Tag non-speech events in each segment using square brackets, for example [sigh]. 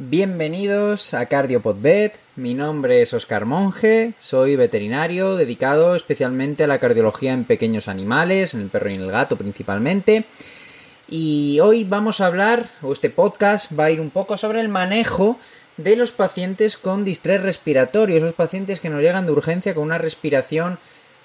Bienvenidos a CardioPodBet. Mi nombre es Oscar Monge, soy veterinario dedicado especialmente a la cardiología en pequeños animales, en el perro y en el gato principalmente. Y hoy vamos a hablar, o este podcast va a ir un poco sobre el manejo de los pacientes con distrés respiratorio, esos pacientes que nos llegan de urgencia con una respiración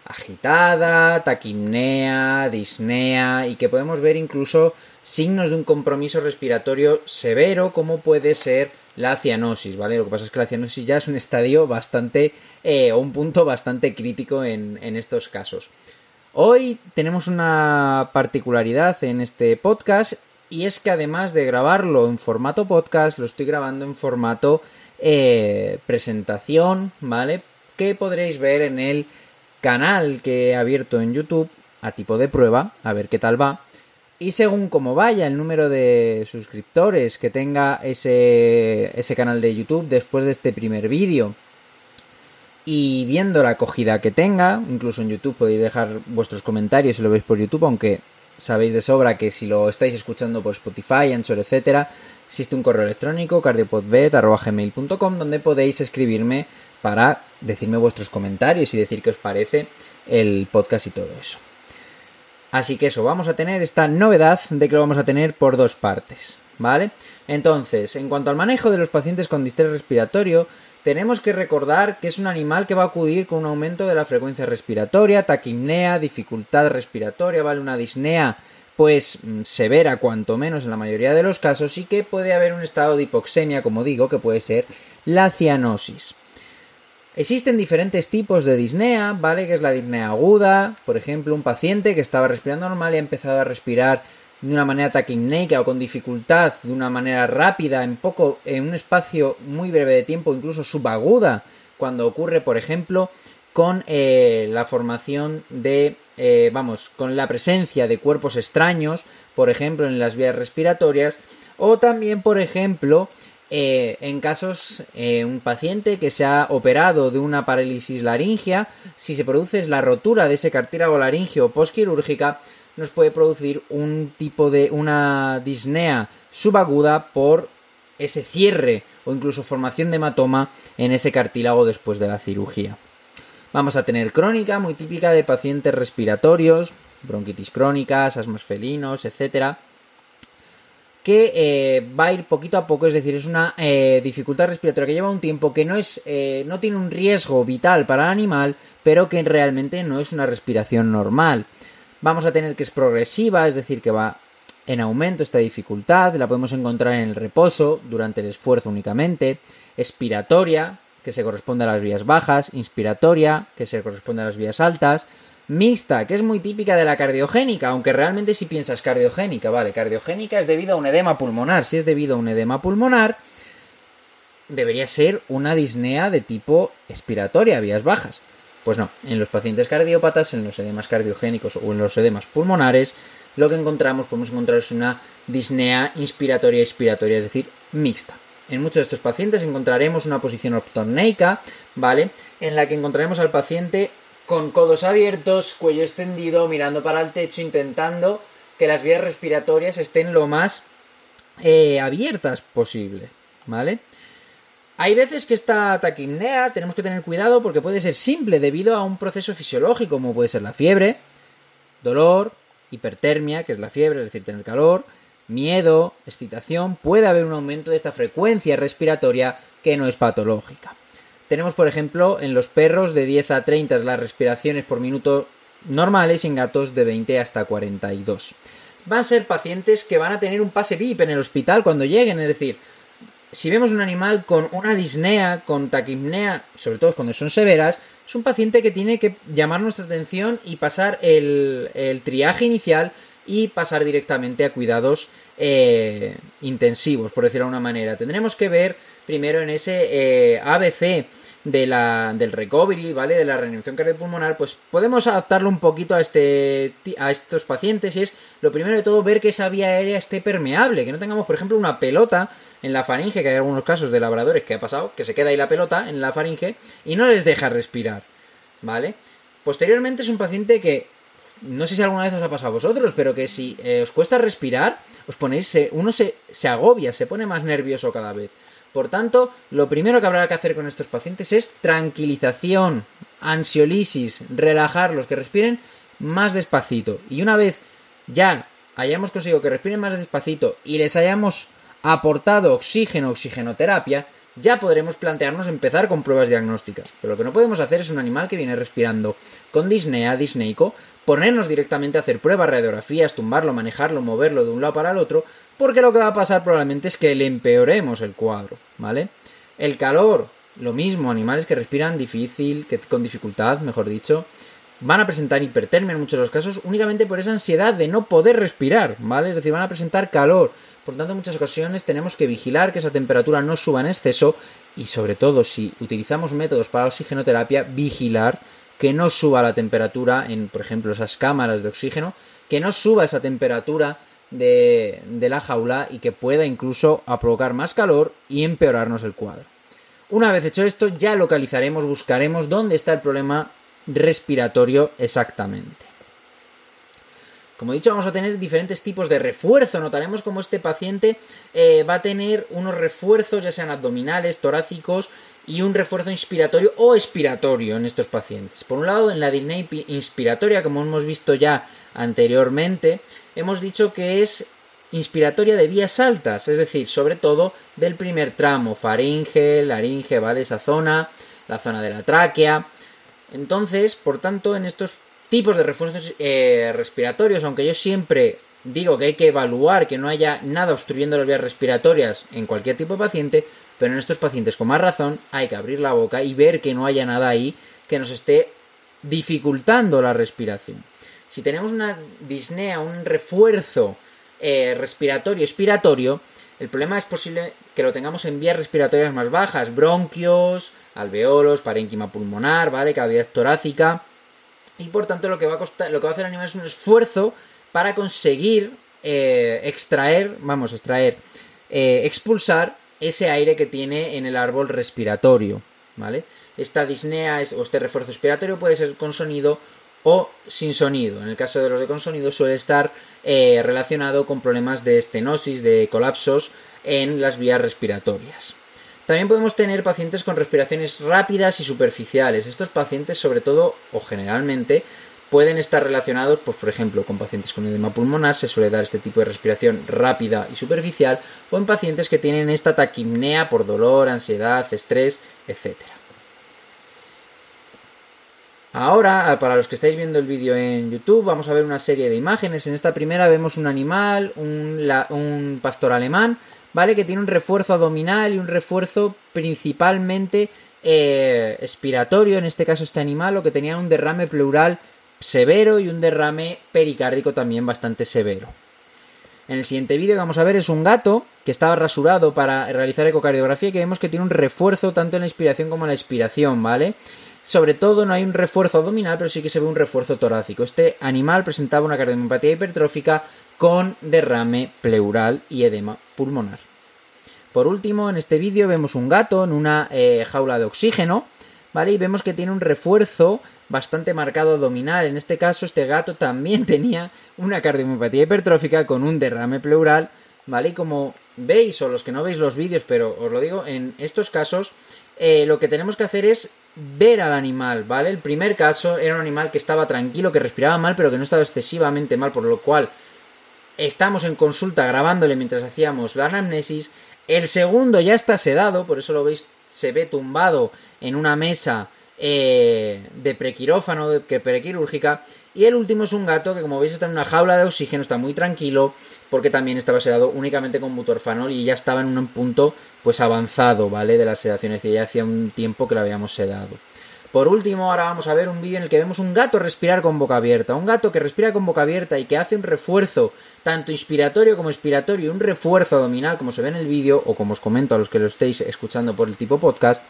agitada, taquimnea, disnea y que podemos ver incluso signos de un compromiso respiratorio severo como puede ser la cianosis, ¿vale? Lo que pasa es que la cianosis ya es un estadio bastante eh, o un punto bastante crítico en, estos casos. Hoy tenemos una particularidad en este podcast y es que además de grabarlo en formato podcast, lo estoy grabando en formato eh, presentación, ¿vale? Que podréis ver en el canal que he abierto en YouTube a tipo de prueba, a ver qué tal va. Y según como vaya el número de suscriptores que tenga ese, ese canal de YouTube después de este primer vídeo y viendo la acogida que tenga, incluso en YouTube podéis dejar vuestros comentarios si lo veis por YouTube, aunque sabéis de sobra que si lo estáis escuchando por Spotify, Anchor, etcétera, existe un correo electrónico cardiopodbet.gmail.com donde podéis escribirme para decirme vuestros comentarios y decir qué os parece el podcast y todo eso. Así que eso, vamos a tener esta novedad de que lo vamos a tener por dos partes, ¿vale? Entonces, en cuanto al manejo de los pacientes con distrés respiratorio, tenemos que recordar que es un animal que va a acudir con un aumento de la frecuencia respiratoria, taquimnea, dificultad respiratoria, ¿vale? Una disnea pues mm, severa cuanto menos en la mayoría de los casos y que puede haber un estado de hipoxemia, como digo, que puede ser la cianosis. Existen diferentes tipos de disnea, ¿vale? Que es la disnea aguda, por ejemplo, un paciente que estaba respirando normal y ha empezado a respirar de una manera taquimneica o con dificultad, de una manera rápida, en poco, en un espacio muy breve de tiempo, incluso subaguda, cuando ocurre, por ejemplo, con eh, la formación de, eh, vamos, con la presencia de cuerpos extraños, por ejemplo, en las vías respiratorias, o también, por ejemplo, eh, en casos, un paciente que se ha operado de una parálisis laringia, si se produce la rotura de ese cartílago laringio postquirúrgica, nos puede producir un tipo de una disnea subaguda por ese cierre o incluso formación de hematoma en ese cartílago después de la cirugía. Vamos a tener crónica, muy típica de pacientes respiratorios, bronquitis crónicas, asmas felinos, etcétera, que eh, va a ir poquito a poco, es decir, es una eh, dificultad respiratoria que lleva un tiempo que no es, eh, no tiene un riesgo vital para el animal, pero que realmente no es una respiración normal. Vamos a tener que es progresiva, es decir, que va en aumento esta dificultad, la podemos encontrar en el reposo, durante el esfuerzo únicamente, expiratoria, que se corresponde a las vías bajas, inspiratoria, que se corresponde a las vías altas, mixta, que es muy típica de la cardiogénica, aunque realmente si piensas cardiogénica, vale, cardiogénica es debido a un edema pulmonar, si es debido a un edema pulmonar, debería ser una disnea de tipo expiratoria, vías bajas. Pues no, en los pacientes cardiópatas, en los edemas cardiogénicos o en los edemas pulmonares, lo que encontramos, podemos encontrar es una disnea inspiratoria expiratoria, es decir, mixta. En muchos de estos pacientes encontraremos una posición optorneica, ¿vale? En la que encontraremos al paciente con codos abiertos, cuello extendido, mirando para el techo, intentando que las vías respiratorias estén lo más eh, abiertas posible, ¿vale? Hay veces que esta taquimnea tenemos que tener cuidado porque puede ser simple debido a un proceso fisiológico como puede ser la fiebre, dolor, hipertermia, que es la fiebre, es decir, tener calor, miedo, excitación, puede haber un aumento de esta frecuencia respiratoria que no es patológica. Tenemos, por ejemplo, en los perros de 10 a 30 las respiraciones por minuto normales y en gatos de 20 hasta 42. Van a ser pacientes que van a tener un pase VIP en el hospital cuando lleguen, es decir, si vemos un animal con una disnea, con taquimnea, sobre todo cuando son severas, es un paciente que tiene que llamar nuestra atención y pasar el, el triaje inicial y pasar directamente a cuidados eh, intensivos, por decirlo de una manera. Tendremos que ver primero en ese eh, ABC de la, del recovery, ¿vale? De la reanimación cardiopulmonar, pues podemos adaptarlo un poquito a, este, a estos pacientes y es lo primero de todo ver que esa vía aérea esté permeable, que no tengamos, por ejemplo, una pelota en la faringe, que hay algunos casos de labradores que ha pasado, que se queda ahí la pelota en la faringe y no les deja respirar, ¿vale? Posteriormente es un paciente que no sé si alguna vez os ha pasado a vosotros, pero que si eh, os cuesta respirar, os ponéis, uno se, se agobia, se pone más nervioso cada vez. Por tanto, lo primero que habrá que hacer con estos pacientes es tranquilización, ansiolisis, relajarlos, que respiren más despacito. Y una vez ya hayamos conseguido que respiren más despacito y les hayamos aportado oxígeno, oxigenoterapia, ya podremos plantearnos empezar con pruebas diagnósticas. Pero lo que no podemos hacer es un animal que viene respirando con disnea, disneico, ponernos directamente a hacer pruebas, radiografías, tumbarlo, manejarlo, moverlo de un lado para el otro, porque lo que va a pasar probablemente es que le empeoremos el cuadro, ¿vale? El calor, lo mismo, animales que respiran difícil, que con dificultad, mejor dicho, van a presentar hipertermia en muchos de los casos únicamente por esa ansiedad de no poder respirar, ¿vale? Es decir, van a presentar calor. Por tanto, en muchas ocasiones tenemos que vigilar que esa temperatura no suba en exceso y sobre todo si utilizamos métodos para oxigenoterapia, vigilar que no suba la temperatura en, por ejemplo, esas cámaras de oxígeno, que no suba esa temperatura de, la jaula y que pueda incluso provocar más calor y empeorarnos el cuadro. Una vez hecho esto, ya localizaremos, buscaremos dónde está el problema respiratorio exactamente. Como he dicho, vamos a tener diferentes tipos de refuerzo. Notaremos como este paciente eh, va a tener unos refuerzos, ya sean abdominales, torácicos, y un refuerzo inspiratorio o expiratorio en estos pacientes. Por un lado, en la disnea inspiratoria, como hemos visto ya anteriormente, hemos dicho que es inspiratoria de vías altas, es decir, sobre todo del primer tramo, faringe, laringe, ¿vale? Esa zona, la zona de la tráquea. Entonces, por tanto, en estos tipos de refuerzos eh, respiratorios, aunque yo siempre digo que hay que evaluar que no haya nada obstruyendo las vías respiratorias en cualquier tipo de paciente, pero en estos pacientes con más razón hay que abrir la boca y ver que no haya nada ahí que nos esté dificultando la respiración. Si tenemos una disnea, un refuerzo eh, respiratorio, expiratorio, el problema es posible que lo tengamos en vías respiratorias más bajas, bronquios, alveolos, parénquima pulmonar, ¿vale? Cavidad torácica. Y por tanto lo que va a costar, lo que va a hacer el animal es un esfuerzo para conseguir eh, extraer, vamos, extraer, eh, expulsar ese aire que tiene en el árbol respiratorio, ¿vale? Esta disnea o este refuerzo respiratorio puede ser con sonido o sin sonido. En el caso de los de con sonido suele estar eh, relacionado con problemas de estenosis, de colapsos en las vías respiratorias. También podemos tener pacientes con respiraciones rápidas y superficiales. Estos pacientes, sobre todo o generalmente, pueden estar relacionados, pues, por ejemplo, con pacientes con edema pulmonar, se suele dar este tipo de respiración rápida y superficial, o en pacientes que tienen esta taquimnea por dolor, ansiedad, estrés, etc. Ahora, para los que estáis viendo el vídeo en YouTube, vamos a ver una serie de imágenes. En esta primera vemos un animal, un, un pastor alemán, ¿vale? Que tiene un refuerzo abdominal y un refuerzo principalmente eh, expiratorio, en este caso este animal, o que tenía un derrame pleural severo y un derrame pericárdico también bastante severo. En el siguiente vídeo que vamos a ver es un gato que estaba rasurado para realizar ecocardiografía y que vemos que tiene un refuerzo tanto en la inspiración como en la expiración, ¿vale? Sobre todo no hay un refuerzo abdominal, pero sí que se ve un refuerzo torácico. Este animal presentaba una cardiomiopatía hipertrófica con derrame pleural y edema pulmonar. Por último, en este vídeo vemos un gato en una eh, jaula de oxígeno, ¿vale? Y vemos que tiene un refuerzo bastante marcado abdominal. En este caso, este gato también [laughs] tenía una cardiomiopatía hipertrófica con un derrame pleural, ¿vale? Y como veis, o los que no veis los vídeos, pero os lo digo, en estos casos eh, lo que tenemos que hacer es ver al animal, ¿vale? El primer caso era un animal que estaba tranquilo, que respiraba mal, pero que no estaba excesivamente mal, por lo cual estamos en consulta grabándole mientras hacíamos la anamnesis. El segundo ya está sedado, por eso lo veis, se ve tumbado en una mesa eh, de prequirófano, de prequirúrgica. Y el último es un gato que, como veis, está en una jaula de oxígeno, está muy tranquilo, porque también estaba sedado únicamente con butorfanol y ya estaba en un punto pues avanzado, ¿vale? De la sedación, es decir, ya hacía un tiempo que lo habíamos sedado. Por último, ahora vamos a ver un vídeo en el que vemos un gato respirar con boca abierta. Un gato que respira con boca abierta y que hace un refuerzo tanto inspiratorio como expiratorio, un refuerzo abdominal, como se ve en el vídeo, o como os comento a los que lo estéis escuchando por el tipo podcast,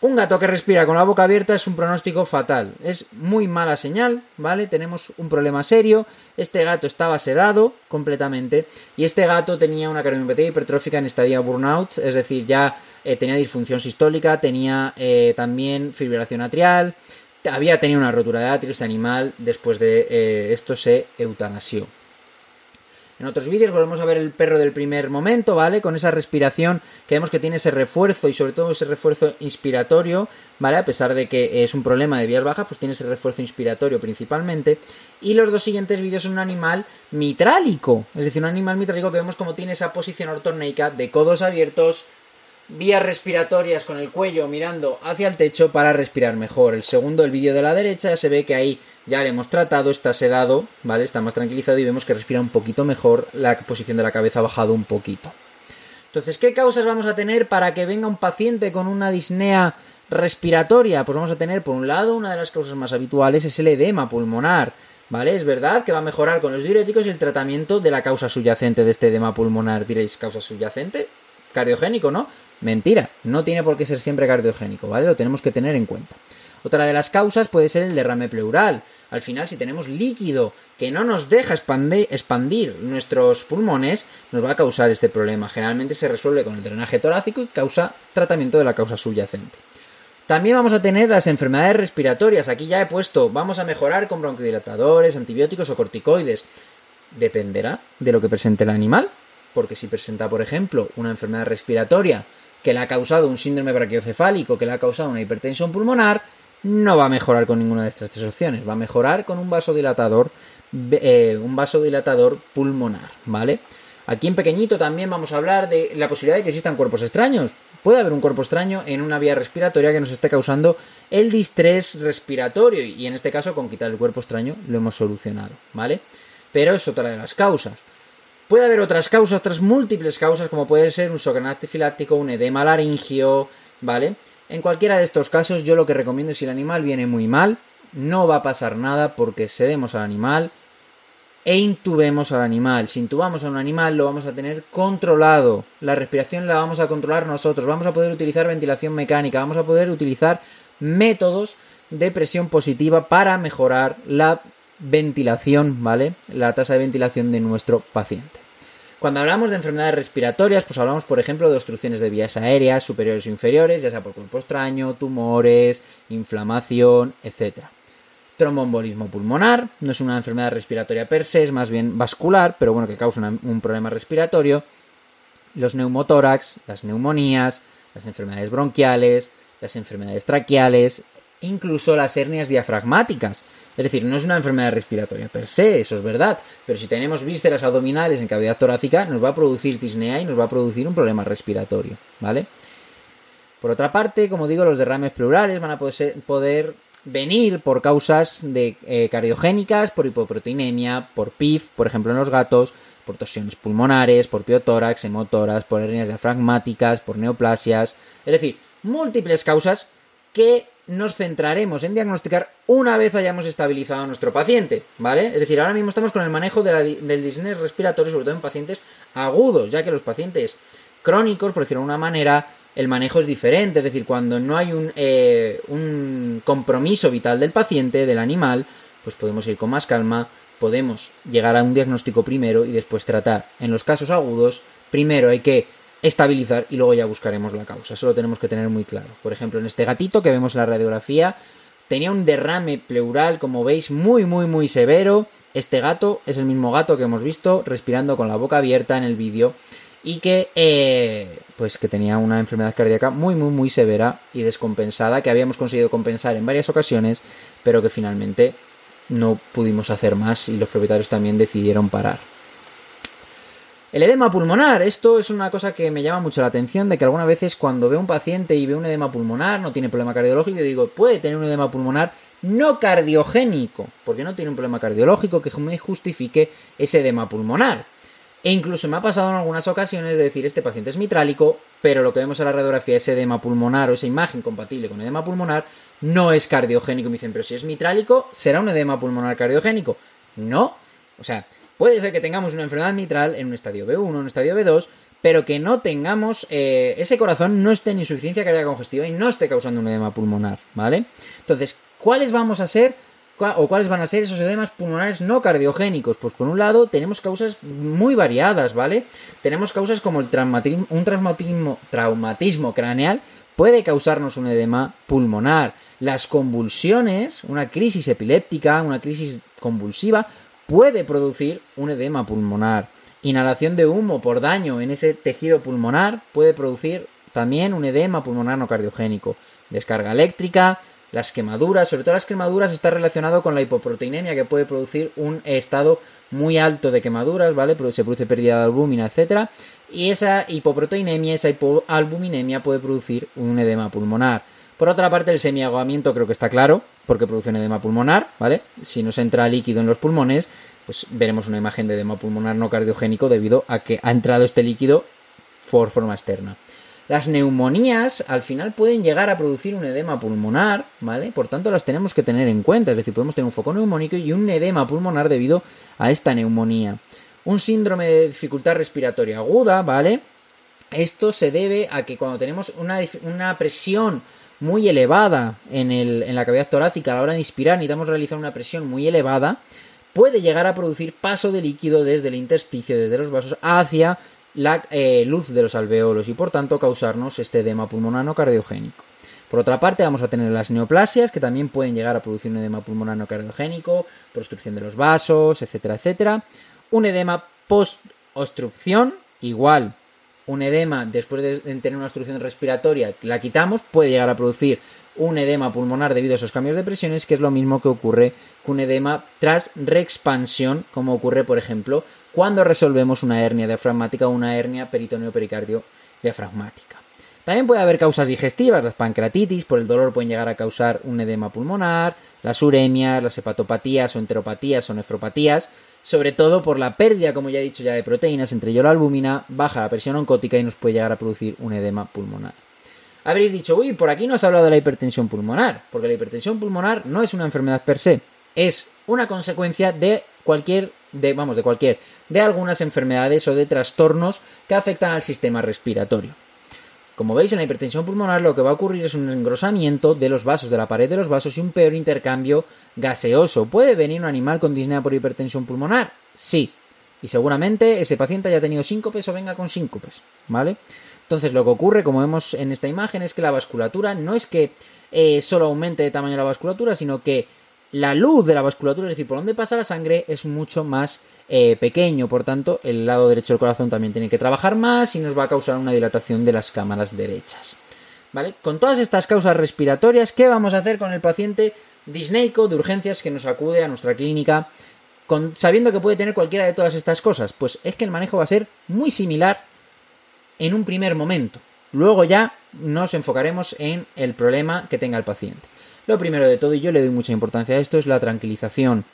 un gato que respira con la boca abierta es un pronóstico fatal. Es muy mala señal, ¿vale? Tenemos un problema serio. Este gato estaba sedado completamente y este gato tenía una cardiomiopatía hipertrófica en estadio burnout, es decir, ya eh, tenía disfunción sistólica, tenía eh, también fibrilación atrial, había tenido una rotura de atrio este animal, después de eh, esto se eutanasió. En otros vídeos volvemos a ver el perro del primer momento, ¿vale? Con esa respiración que vemos que tiene ese refuerzo y sobre todo ese refuerzo inspiratorio, ¿vale? A pesar de que es un problema de vías bajas, pues tiene ese refuerzo inspiratorio principalmente. Y los dos siguientes vídeos son un animal mitrálico, es decir, un animal mitrálico que vemos como tiene esa posición ortorneica de codos abiertos, vías respiratorias con el cuello mirando hacia el techo para respirar mejor. El segundo, el vídeo de la derecha, se ve que ahí ya le hemos tratado, está sedado, ¿vale? Está más tranquilizado y vemos que respira un poquito mejor, la posición de la cabeza ha bajado un poquito. Entonces, ¿qué causas vamos a tener para que venga un paciente con una disnea respiratoria? Pues vamos a tener, por un lado, una de las causas más habituales es el edema pulmonar. ¿Vale? Es verdad que va a mejorar con los diuréticos y el tratamiento de la causa subyacente de este edema pulmonar. Diréis, ¿causa subyacente? Cardiogénico, ¿no? Mentira, no tiene por qué ser siempre cardiogénico, ¿vale? Lo tenemos que tener en cuenta. Otra de las causas puede ser el derrame pleural. Al final, si tenemos líquido que no nos deja expandir nuestros pulmones, nos va a causar este problema. Generalmente se resuelve con el drenaje torácico y causa tratamiento de la causa subyacente. También vamos a tener las enfermedades respiratorias. Aquí ya he puesto, vamos a mejorar con broncodilatadores, antibióticos o corticoides. Dependerá de lo que presente el animal, porque si presenta, por ejemplo, una enfermedad respiratoria que le ha causado un síndrome brachiocefálico, que le ha causado una hipertensión pulmonar, no va a mejorar con ninguna de estas tres opciones. Va a mejorar con un vasodilatador, eh, un vasodilatador pulmonar, ¿vale? Aquí en pequeñito también vamos a hablar de la posibilidad de que existan cuerpos extraños. Puede haber un cuerpo extraño en una vía respiratoria que nos esté causando el distrés respiratorio y en este caso con quitar el cuerpo extraño lo hemos solucionado, ¿vale? Pero es otra de las causas. Puede haber otras causas, otras múltiples causas, como puede ser un shock anafiláctico, un edema laringio, ¿vale? En cualquiera de estos casos, yo lo que recomiendo es si el animal viene muy mal, no va a pasar nada porque cedemos al animal e intubemos al animal. Si intubamos a un animal, lo vamos a tener controlado. La respiración la vamos a controlar nosotros. Vamos a poder utilizar ventilación mecánica, vamos a poder utilizar métodos de presión positiva para mejorar la ventilación, ¿vale? La tasa de ventilación de nuestro paciente. Cuando hablamos de enfermedades respiratorias, pues hablamos, por ejemplo, de obstrucciones de vías aéreas superiores o inferiores, ya sea por cuerpo extraño, tumores, inflamación, etc. Tromboembolismo pulmonar, no es una enfermedad respiratoria per se, es más bien vascular, pero bueno, que causa un problema respiratorio. Los neumotórax, las neumonías, las enfermedades bronquiales, las enfermedades traqueales, incluso las hernias diafragmáticas, es decir, no es una enfermedad respiratoria per se, eso es verdad, pero si tenemos vísceras abdominales en cavidad torácica, nos va a producir disnea y nos va a producir un problema respiratorio, ¿vale? Por otra parte, como digo, los derrames pleurales van a poder venir por causas de, eh, cardiogénicas, por hipoproteinemia, por PIF, por ejemplo en los gatos, por torsiones pulmonares, por piotórax, hemotoras, por hernias diafragmáticas, por neoplasias, es decir, múltiples causas que nos centraremos en diagnosticar una vez hayamos estabilizado a nuestro paciente, ¿vale? Es decir, ahora mismo estamos con el manejo del disnea respiratorio, sobre todo en pacientes agudos, ya que los pacientes crónicos, por decirlo de una manera, el manejo es diferente, es decir, cuando no hay un, eh, un compromiso vital del paciente, del animal, pues podemos ir con más calma, podemos llegar a un diagnóstico primero y después tratar. En los casos agudos, primero hay que estabilizar y luego ya buscaremos la causa. Eso lo tenemos que tener muy claro. Por ejemplo, en este gatito que vemos en la radiografía, tenía un derrame pleural, como veis, muy, muy, muy severo. Este gato es el mismo gato que hemos visto respirando con la boca abierta en el vídeo y que, eh, pues, que tenía una enfermedad cardíaca muy, muy, muy severa y descompensada que habíamos conseguido compensar en varias ocasiones, pero que finalmente no pudimos hacer más y los propietarios también decidieron parar. El edema pulmonar, esto es una cosa que me llama mucho la atención, de que algunas veces cuando veo un paciente y veo un edema pulmonar, no tiene problema cardiológico, yo digo, puede tener un edema pulmonar no cardiogénico, porque no tiene un problema cardiológico que me justifique ese edema pulmonar. E incluso me ha pasado en algunas ocasiones de decir, este paciente es mitrálico, pero lo que vemos en la radiografía, ese edema pulmonar o esa imagen compatible con edema pulmonar, no es cardiogénico. Me dicen, pero si es mitrálico, ¿será un edema pulmonar cardiogénico? No. O sea, Puede ser que tengamos una enfermedad mitral en un estadio B1, en un estadio B2, pero que no tengamos, eh, ese corazón no esté en insuficiencia cardíaca congestiva y no esté causando un edema pulmonar, ¿vale? Entonces, ¿cuáles vamos a ser o cuáles van a ser esos edemas pulmonares no cardiogénicos? Pues por un lado tenemos causas muy variadas, ¿vale? Tenemos causas como el traumatismo, un traumatismo, traumatismo craneal puede causarnos un edema pulmonar. Las convulsiones, una crisis epiléptica, una crisis convulsiva, puede producir un edema pulmonar. inhalación de humo por daño en ese tejido pulmonar puede producir también un edema pulmonar no cardiogénico. Descarga eléctrica, las quemaduras, sobre todo las quemaduras está relacionado con la hipoproteinemia que puede producir un estado muy alto de quemaduras, ¿vale? Se produce pérdida de albúmina, etcétera, y esa hipoproteinemia, esa hipoalbuminemia puede producir un edema pulmonar. Por otra parte, el semiagogamiento creo que está claro, porque produce un edema pulmonar, ¿vale? Si nos entra líquido en los pulmones, pues veremos una imagen de edema pulmonar no cardiogénico debido a que ha entrado este líquido por forma externa. Las neumonías al final pueden llegar a producir un edema pulmonar, ¿vale? Por tanto, las tenemos que tener en cuenta, es decir, podemos tener un foco neumónico y un edema pulmonar debido a esta neumonía. Un síndrome de dificultad respiratoria aguda, ¿vale? Esto se debe a que cuando tenemos una, una presión muy elevada en, el, en la cavidad torácica a la hora de inspirar, necesitamos realizar una presión muy elevada, puede llegar a producir paso de líquido desde el intersticio, desde los vasos, hacia la eh, luz de los alveolos y por tanto causarnos este edema pulmonar no cardiogénico. Por otra parte, vamos a tener las neoplasias, que también pueden llegar a producir un edema pulmonar no cardiogénico, obstrucción de los vasos, etcétera, etcétera. Un edema post-obstrucción, igual, un edema después de tener una obstrucción respiratoria, la quitamos, puede llegar a producir un edema pulmonar debido a esos cambios de presiones, que es lo mismo que ocurre con un edema tras reexpansión, como ocurre, por ejemplo, cuando resolvemos una hernia diafragmática o una hernia peritoneo-pericardio diafragmática. También puede haber causas digestivas, las pancreatitis, por el dolor pueden llegar a causar un edema pulmonar, las uremias, las hepatopatías o enteropatías o nefropatías, sobre todo por la pérdida, como ya he dicho ya, de proteínas, entre ello la albúmina, baja la presión oncótica y nos puede llegar a producir un edema pulmonar. Habréis dicho, uy, por aquí no has hablado de la hipertensión pulmonar, porque la hipertensión pulmonar no es una enfermedad per se, es una consecuencia de cualquier, de, vamos, de cualquier, de algunas enfermedades o de trastornos que afectan al sistema respiratorio. Como veis, en la hipertensión pulmonar lo que va a ocurrir es un engrosamiento de los vasos, de la pared de los vasos y un peor intercambio gaseoso. ¿Puede venir un animal con disnea por hipertensión pulmonar? Sí. Y seguramente ese paciente haya tenido síncopes o venga con síncopes, ¿vale? Entonces lo que ocurre, como vemos en esta imagen, es que la vasculatura no es que eh, solo aumente de tamaño la vasculatura, sino que la luz de la vasculatura, es decir, por donde pasa la sangre, es mucho más eh, pequeño. Por tanto, el lado derecho del corazón también tiene que trabajar más y nos va a causar una dilatación de las cámaras derechas. ¿Vale? Con todas estas causas respiratorias, ¿qué vamos a hacer con el paciente disneico de urgencias que nos acude a nuestra clínica sabiendo que puede tener cualquiera de todas estas cosas? Pues es que el manejo va a ser muy similar en un primer momento. Luego ya nos enfocaremos en el problema que tenga el paciente. Lo primero de todo, y yo le doy mucha importancia a esto, es la tranquilización.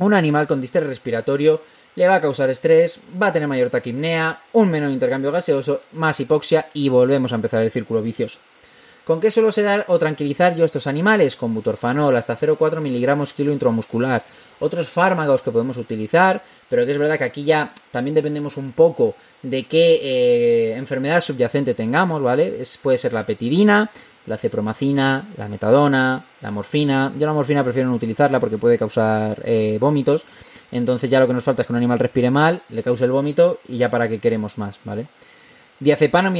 Un animal con distrés respiratorio le va a causar estrés, va a tener mayor taquipnea, un menor intercambio gaseoso, más hipoxia y volvemos a empezar el círculo vicioso. ¿Con qué suelo sedar o tranquilizar yo estos animales? Con butorfanol hasta 0,4 miligramos kilo intramuscular. Otros fármacos que podemos utilizar, pero que es verdad que aquí ya también dependemos un poco de qué eh, enfermedad subyacente tengamos, ¿vale? puede ser la petidina, la cepromacina, la metadona, la morfina. Yo la morfina prefiero no utilizarla porque puede causar eh, vómitos. Entonces ya lo que nos falta es que un animal respire mal, le cause el vómito y ya para qué queremos más, ¿vale? Diazepam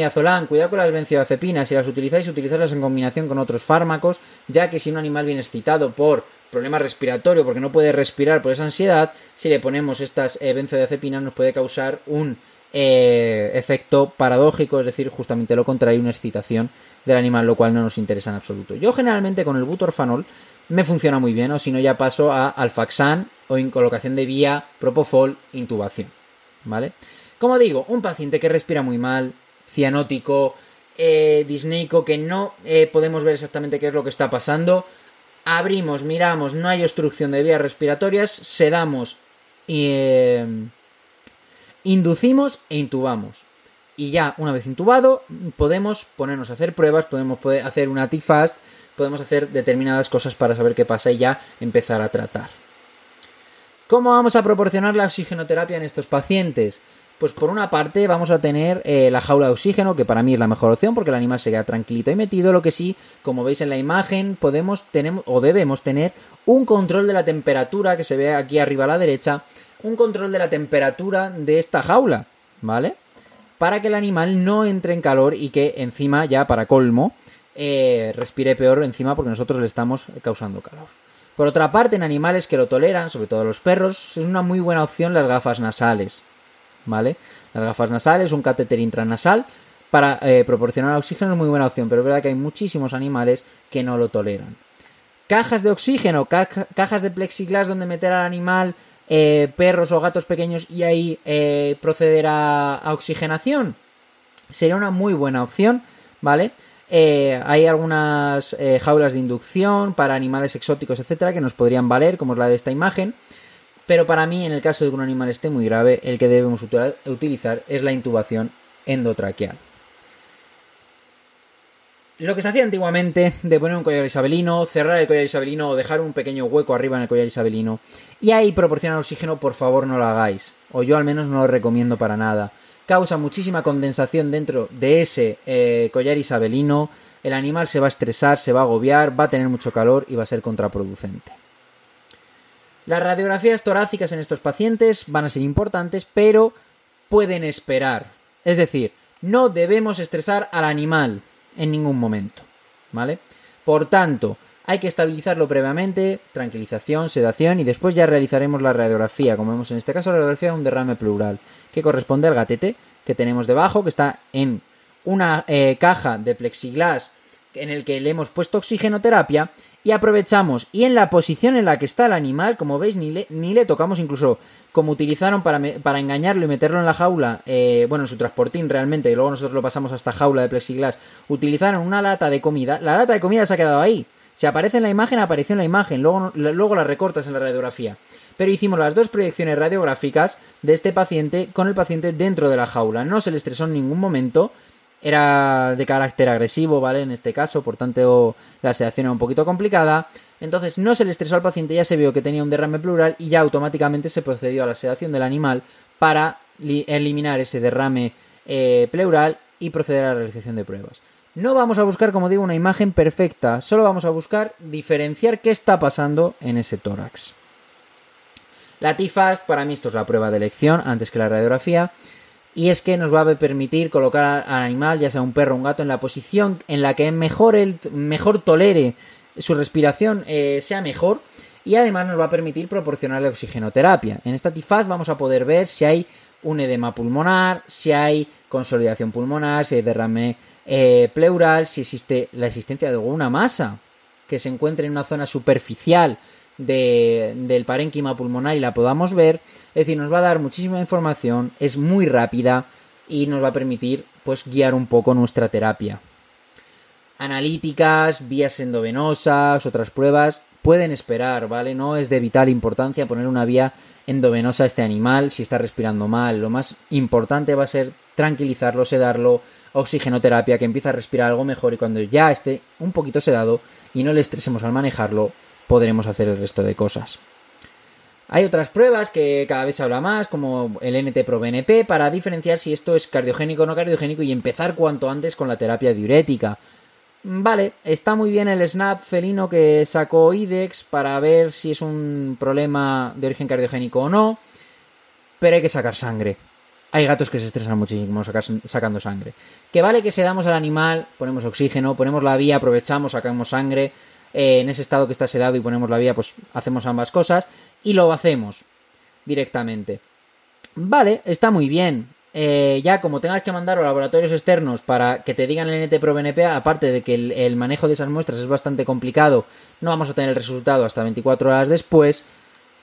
cuidado con las benzodiazepinas, si las utilizáis, utilizarlas en combinación con otros fármacos, ya que si un animal viene excitado por problema respiratorio, porque no puede respirar por esa ansiedad, si le ponemos estas eh, benzodiazepinas nos puede causar un eh, efecto paradójico, es decir, justamente lo contrario, una excitación del animal, lo cual no nos interesa en absoluto. Yo generalmente con el butorfanol me funciona muy bien, o si no ya paso a alfaxan o en colocación de vía, propofol, intubación. ¿Vale? Como digo, un paciente que respira muy mal, cianótico, eh, disneico, que no eh, podemos ver exactamente qué es lo que está pasando. Abrimos, miramos, no hay obstrucción de vías respiratorias, sedamos, eh, inducimos e intubamos y ya una vez intubado podemos ponernos a hacer pruebas, podemos hacer una TIFAST, podemos hacer determinadas cosas para saber qué pasa y ya empezar a tratar. ¿Cómo vamos a proporcionar la oxigenoterapia en estos pacientes? Pues por una parte vamos a tener eh, la jaula de oxígeno, que para mí es la mejor opción porque el animal se queda tranquilito y metido, lo que sí, como veis en la imagen, podemos tener o debemos tener un control de la temperatura que se ve aquí arriba a la derecha, un control de la temperatura de esta jaula, ¿vale? para que el animal no entre en calor y que encima, ya para colmo, eh, respire peor encima porque nosotros le estamos causando calor. Por otra parte, en animales que lo toleran, sobre todo los perros, es una muy buena opción las gafas nasales. ¿Vale? Las gafas nasales, un catéter intranasal para eh, proporcionar oxígeno es muy buena opción, pero es verdad que hay muchísimos animales que no lo toleran. Cajas de oxígeno, cajas de plexiglas donde meter al animal eh, perros o gatos pequeños y ahí eh, proceder a, oxigenación. Sería una muy buena opción, ¿vale? hay algunas jaulas de inducción para animales exóticos, etcétera, que nos podrían valer, como es la de esta imagen. Pero para mí, en el caso de que un animal esté muy grave, el que debemos utilizar es la intubación endotraqueal. Lo que se hacía antiguamente de poner un collar isabelino, cerrar el collar isabelino o dejar un pequeño hueco arriba en el collar isabelino y ahí proporcionar oxígeno, por favor no lo hagáis. O yo al menos no lo recomiendo para nada. Causa muchísima condensación dentro de ese eh, collar isabelino. El animal se va a estresar, se va a agobiar, va a tener mucho calor y va a ser contraproducente. Las radiografías torácicas en estos pacientes van a ser importantes, pero pueden esperar. Es decir, no debemos estresar al animal en ningún momento, ¿vale? Por tanto, hay que estabilizarlo previamente, tranquilización, sedación y después ya realizaremos la radiografía, como vemos en este caso la radiografía de un derrame pleural, que corresponde al gatete que tenemos debajo, que está en una eh, caja de plexiglas en el que le hemos puesto oxigenoterapia y aprovechamos y en la posición en la que está el animal, como veis, ni le, ni le tocamos incluso como utilizaron para, para engañarlo y meterlo en la jaula, eh, bueno, en su transportín realmente, y luego nosotros lo pasamos a esta jaula de plexiglas, utilizaron una lata de comida, la lata de comida se ha quedado ahí. Si aparece en la imagen, apareció en la imagen, luego, luego la recortas en la radiografía. Pero hicimos las dos proyecciones radiográficas de este paciente con el paciente dentro de la jaula. No se le estresó en ningún momento, era de carácter agresivo, ¿vale? En este caso, por tanto, la sedación era un poquito complicada. Entonces, no se le estresó al paciente, ya se vio que tenía un derrame pleural y ya automáticamente se procedió a la sedación del animal para eliminar ese derrame eh, pleural y proceder a la realización de pruebas. No vamos a buscar, como digo, una imagen perfecta, solo vamos a buscar diferenciar qué está pasando en ese tórax. La TIFAST, para mí esto es la prueba de elección antes que la radiografía y es que nos va a permitir colocar al animal, ya sea un perro o un gato, en la posición en la que mejor, el, mejor tolere su respiración, eh, sea mejor, y además nos va a permitir proporcionarle oxigenoterapia. En esta TIFAS vamos a poder ver si hay un edema pulmonar, si hay consolidación pulmonar, si hay derrame eh, pleural, si existe la existencia de alguna masa que se encuentre en una zona superficial del parénquima pulmonar y la podamos ver. Es decir, nos va a dar muchísima información, es muy rápida y nos va a permitir pues guiar un poco nuestra terapia. Analíticas, vías endovenosas, otras pruebas pueden esperar, ¿vale? No es de vital importancia poner una vía endovenosa a este animal si está respirando mal. Lo más importante va a ser tranquilizarlo, sedarlo, oxigenoterapia, que empiece a respirar algo mejor y cuando ya esté un poquito sedado y no le estresemos al manejarlo, podremos hacer el resto de cosas. Hay otras pruebas que cada vez se habla más, como el NT-proBNP, para diferenciar si esto es cardiogénico o no cardiogénico y empezar cuanto antes con la terapia diurética. Vale, está muy bien el snap felino que sacó IDEX para ver si es un problema de origen cardiogénico o no, pero hay que sacar sangre. Hay gatos que se estresan muchísimo sacando sangre. Que vale que sedamos al animal, ponemos oxígeno, ponemos la vía, aprovechamos, sacamos sangre, eh, en ese estado que está sedado y ponemos la vía, pues hacemos ambas cosas y lo hacemos directamente. Vale, está muy bien. Eh, ya como tengas que mandar a laboratorios externos para que te digan el NT Pro BNP, aparte de que el, manejo de esas muestras es bastante complicado, no vamos a tener el resultado hasta 24 horas después.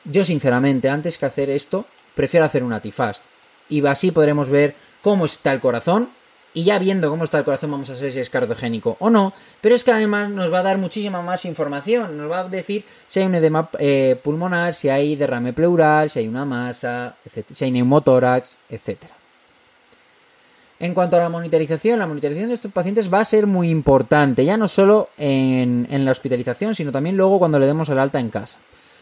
Yo sinceramente, antes que hacer esto, prefiero hacer un ATIFAST. Y así podremos ver cómo está el corazón, y ya viendo cómo está el corazón vamos a saber si es cardiogénico o no, pero es que además nos va a dar muchísima más información, nos va a decir si hay un edema eh, pulmonar, si hay derrame pleural, si hay una masa, si hay neumotórax, etc. En cuanto a la monitorización, la monitorización de estos pacientes va a ser muy importante, ya no solo en, en la hospitalización, sino también luego cuando le demos el alta en casa.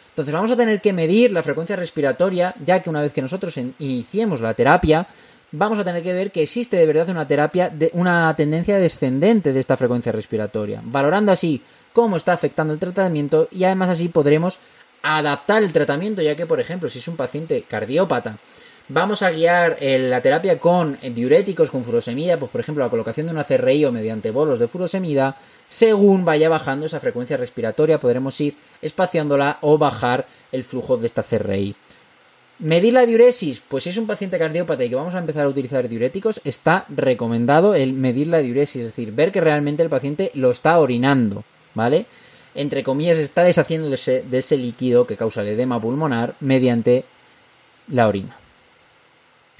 Entonces vamos a tener que medir la frecuencia respiratoria, ya que una vez que nosotros iniciemos la terapia, vamos a tener que ver que existe de verdad una terapia, de, una tendencia descendente de esta frecuencia respiratoria, valorando así cómo está afectando el tratamiento y además así podremos adaptar el tratamiento, ya que por ejemplo si es un paciente cardiópata, vamos a guiar la terapia con diuréticos, con furosemida, pues por ejemplo la colocación de una CRI o mediante bolos de furosemida, según vaya bajando esa frecuencia respiratoria podremos ir espaciándola o bajar el flujo de esta CRI. Medir la diuresis, pues si es un paciente cardiópata y que vamos a empezar a utilizar diuréticos, está recomendado el medir la diuresis, es decir, ver que realmente el paciente lo está orinando, ¿vale? Entre comillas, está deshaciendo de ese, de ese líquido que causa el edema pulmonar mediante la orina.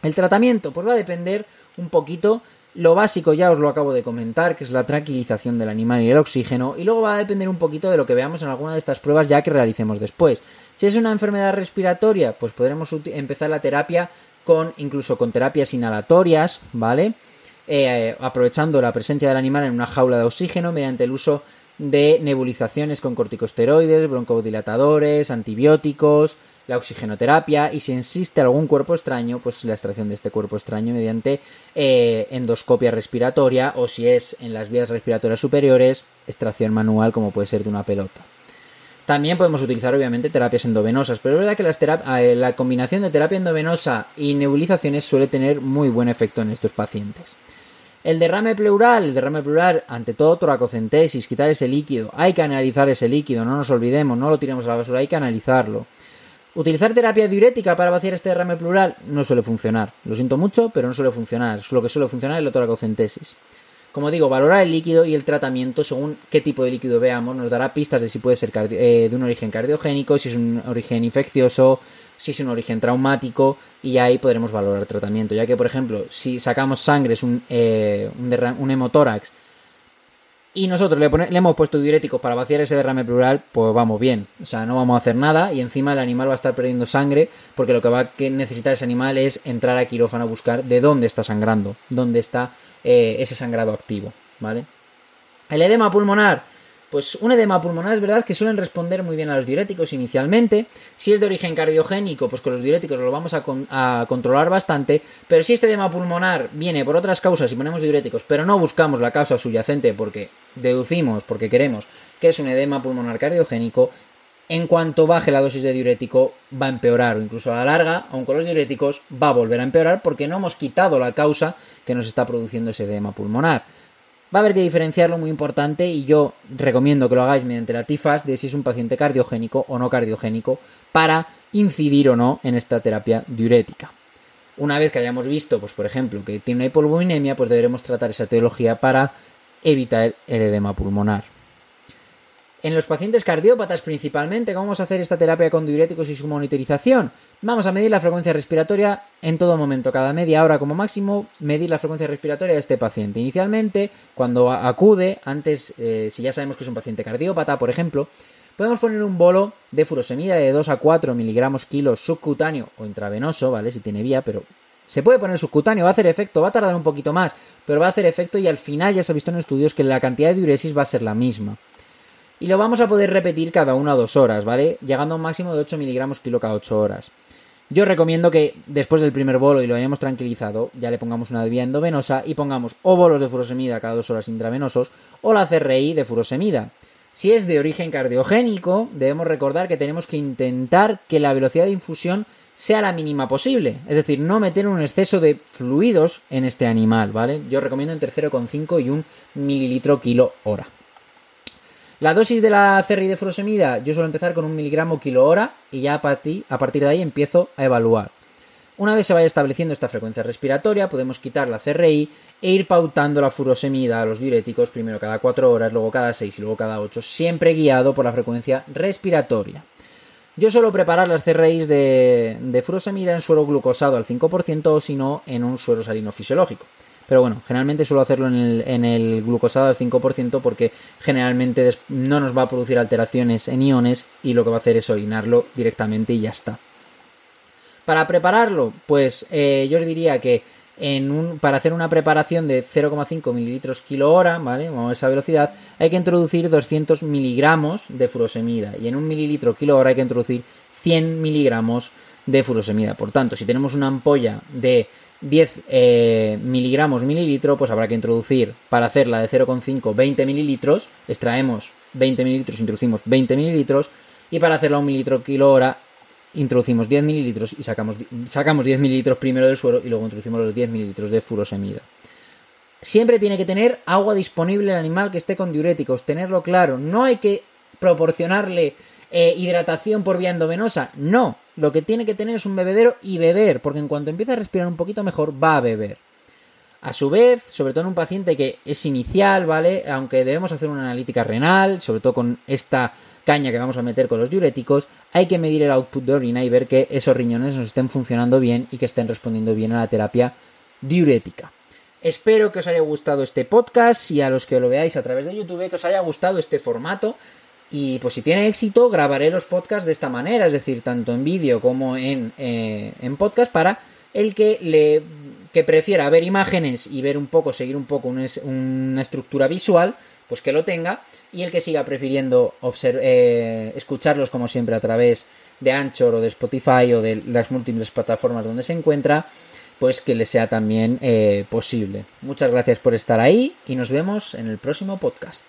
El tratamiento, pues va a depender un poquito. Lo básico ya os lo acabo de comentar, que es la tranquilización del animal y el oxígeno, y luego va a depender un poquito de lo que veamos en alguna de estas pruebas ya que realicemos después. Si es una enfermedad respiratoria, pues podremos empezar la terapia con incluso con terapias inhalatorias, ¿vale? Eh, aprovechando la presencia del animal en una jaula de oxígeno mediante el uso de nebulizaciones con corticosteroides, broncodilatadores, antibióticos, la oxigenoterapia y si existe algún cuerpo extraño, pues la extracción de este cuerpo extraño mediante eh, endoscopia respiratoria o si es en las vías respiratorias superiores, extracción manual como puede ser de una pelota. También podemos utilizar obviamente terapias endovenosas, pero es verdad que eh, la combinación de terapia endovenosa y nebulizaciones suele tener muy buen efecto en estos pacientes. El derrame pleural, el derrame pleural, ante todo toracocentesis, quitar ese líquido, hay que analizar ese líquido, no nos olvidemos, no lo tiremos a la basura, hay que analizarlo. Utilizar terapia diurética para vaciar este derrame pleural no suele funcionar. Lo siento mucho, pero no suele funcionar. Lo que suele funcionar es la toracocentesis. Como digo, valorar el líquido y el tratamiento según qué tipo de líquido veamos nos dará pistas de si puede ser eh, de un origen cardiogénico, si es un origen infeccioso, si es un origen traumático y ahí podremos valorar el tratamiento. Ya que, por ejemplo, si sacamos sangre, es un, eh, un hemotórax y nosotros le, hemos puesto diuréticos para vaciar ese derrame pleural, pues vamos bien. O sea, no vamos a hacer nada y encima el animal va a estar perdiendo sangre porque lo que va a necesitar ese animal es entrar a quirófano a buscar de dónde está sangrando, dónde está eh, ese sangrado activo, ¿vale? El edema pulmonar pues un edema pulmonar es verdad que suelen responder muy bien a los diuréticos inicialmente. Si es de origen cardiogénico, pues con los diuréticos lo vamos a, controlar bastante. Pero si este edema pulmonar viene por otras causas y ponemos diuréticos, pero no buscamos la causa subyacente porque deducimos, porque queremos que es un edema pulmonar cardiogénico, en cuanto baje la dosis de diurético va a empeorar o incluso a la larga, aun con los diuréticos, va a volver a empeorar porque no hemos quitado la causa que nos está produciendo ese edema pulmonar. Va a haber que diferenciarlo muy importante y yo recomiendo que lo hagáis mediante la TIFAS de si es un paciente cardiogénico o no cardiogénico para incidir o no en esta terapia diurética. Una vez que hayamos visto, pues por ejemplo, que tiene una hipoglucemia, pues deberemos tratar esa teología para evitar el edema pulmonar. En los pacientes cardiópatas principalmente, ¿cómo vamos a hacer esta terapia con diuréticos y su monitorización? Vamos a medir la frecuencia respiratoria en todo momento, cada media hora como máximo, medir la frecuencia respiratoria de este paciente. Inicialmente, cuando acude, antes, eh, si ya sabemos que es un paciente cardiópata, por ejemplo, podemos poner un bolo de furosemida de 2 a 4 miligramos kilos subcutáneo o intravenoso, ¿vale? Si tiene vía, pero se puede poner subcutáneo, va a hacer efecto, va a tardar un poquito más, pero va a hacer efecto y al final ya se ha visto en estudios que la cantidad de diuresis va a ser la misma. Y lo vamos a poder repetir cada una o dos horas, ¿vale? Llegando a un máximo de 8 miligramos kilo cada 8 horas. Yo recomiendo que después del primer bolo y lo hayamos tranquilizado, ya le pongamos una vía endovenosa y pongamos o bolos de furosemida cada dos horas intravenosos o la CRI de furosemida. Si es de origen cardiogénico, debemos recordar que tenemos que intentar que la velocidad de infusión sea la mínima posible, es decir, no meter un exceso de fluidos en este animal, ¿vale? Yo recomiendo entre 0,5 y 1 mililitro kilo hora. La dosis de la CRI de furosemida, yo suelo empezar con un miligramo kilo hora y ya a partir, a partir de ahí empiezo a evaluar. Una vez se vaya estableciendo esta frecuencia respiratoria, podemos quitar la CRI e ir pautando la furosemida a los diuréticos, primero cada 4 horas, luego cada 6 y luego cada 8, siempre guiado por la frecuencia respiratoria. Yo suelo preparar las CRIs de, de furosemida en suero glucosado al 5% o si no en un suero salino fisiológico. Pero bueno, generalmente suelo hacerlo en el, glucosado al 5% porque generalmente no nos va a producir alteraciones en iones y lo que va a hacer es orinarlo directamente y ya está. Para prepararlo, pues eh, yo os diría que para hacer una preparación de 0,5 mililitros kilo hora, ¿vale? Vamos a esa velocidad, hay que introducir 200 miligramos de furosemida y en un mililitro kilo hora hay que introducir 100 miligramos de furosemida. Por tanto, si tenemos una ampolla de 10 eh, miligramos mililitro, pues habrá que introducir para hacerla de 0,5 20 mililitros, extraemos 20 mililitros, introducimos 20 mililitros, y para hacerla a un mililitro kilo hora, introducimos 10 mililitros y sacamos, sacamos 10 mililitros primero del suero y luego introducimos los 10 mililitros de furosemida. Siempre tiene que tener agua disponible el animal que esté con diuréticos, tenerlo claro. No hay que proporcionarle eh, hidratación por vía endovenosa, no. Lo que tiene que tener es un bebedero y beber, porque en cuanto empieza a respirar un poquito mejor, va a beber. A su vez, sobre todo en un paciente que es inicial, ¿vale? Aunque debemos hacer una analítica renal, sobre todo con esta caña que vamos a meter con los diuréticos, hay que medir el output de orina y ver que esos riñones nos estén funcionando bien y que estén respondiendo bien a la terapia diurética. Espero que os haya gustado este podcast y a los que lo veáis a través de YouTube que os haya gustado este formato. Y pues si tiene éxito, grabaré los podcasts de esta manera, es decir, tanto en vídeo como en, eh, en podcast, para el que le que prefiera ver imágenes y ver un poco, seguir un poco una, estructura visual, pues que lo tenga. Y el que siga prefiriendo eh, escucharlos como siempre a través de Anchor o de Spotify o de las múltiples plataformas donde se encuentra, pues que le sea también eh, posible. Muchas gracias por estar ahí y nos vemos en el próximo podcast.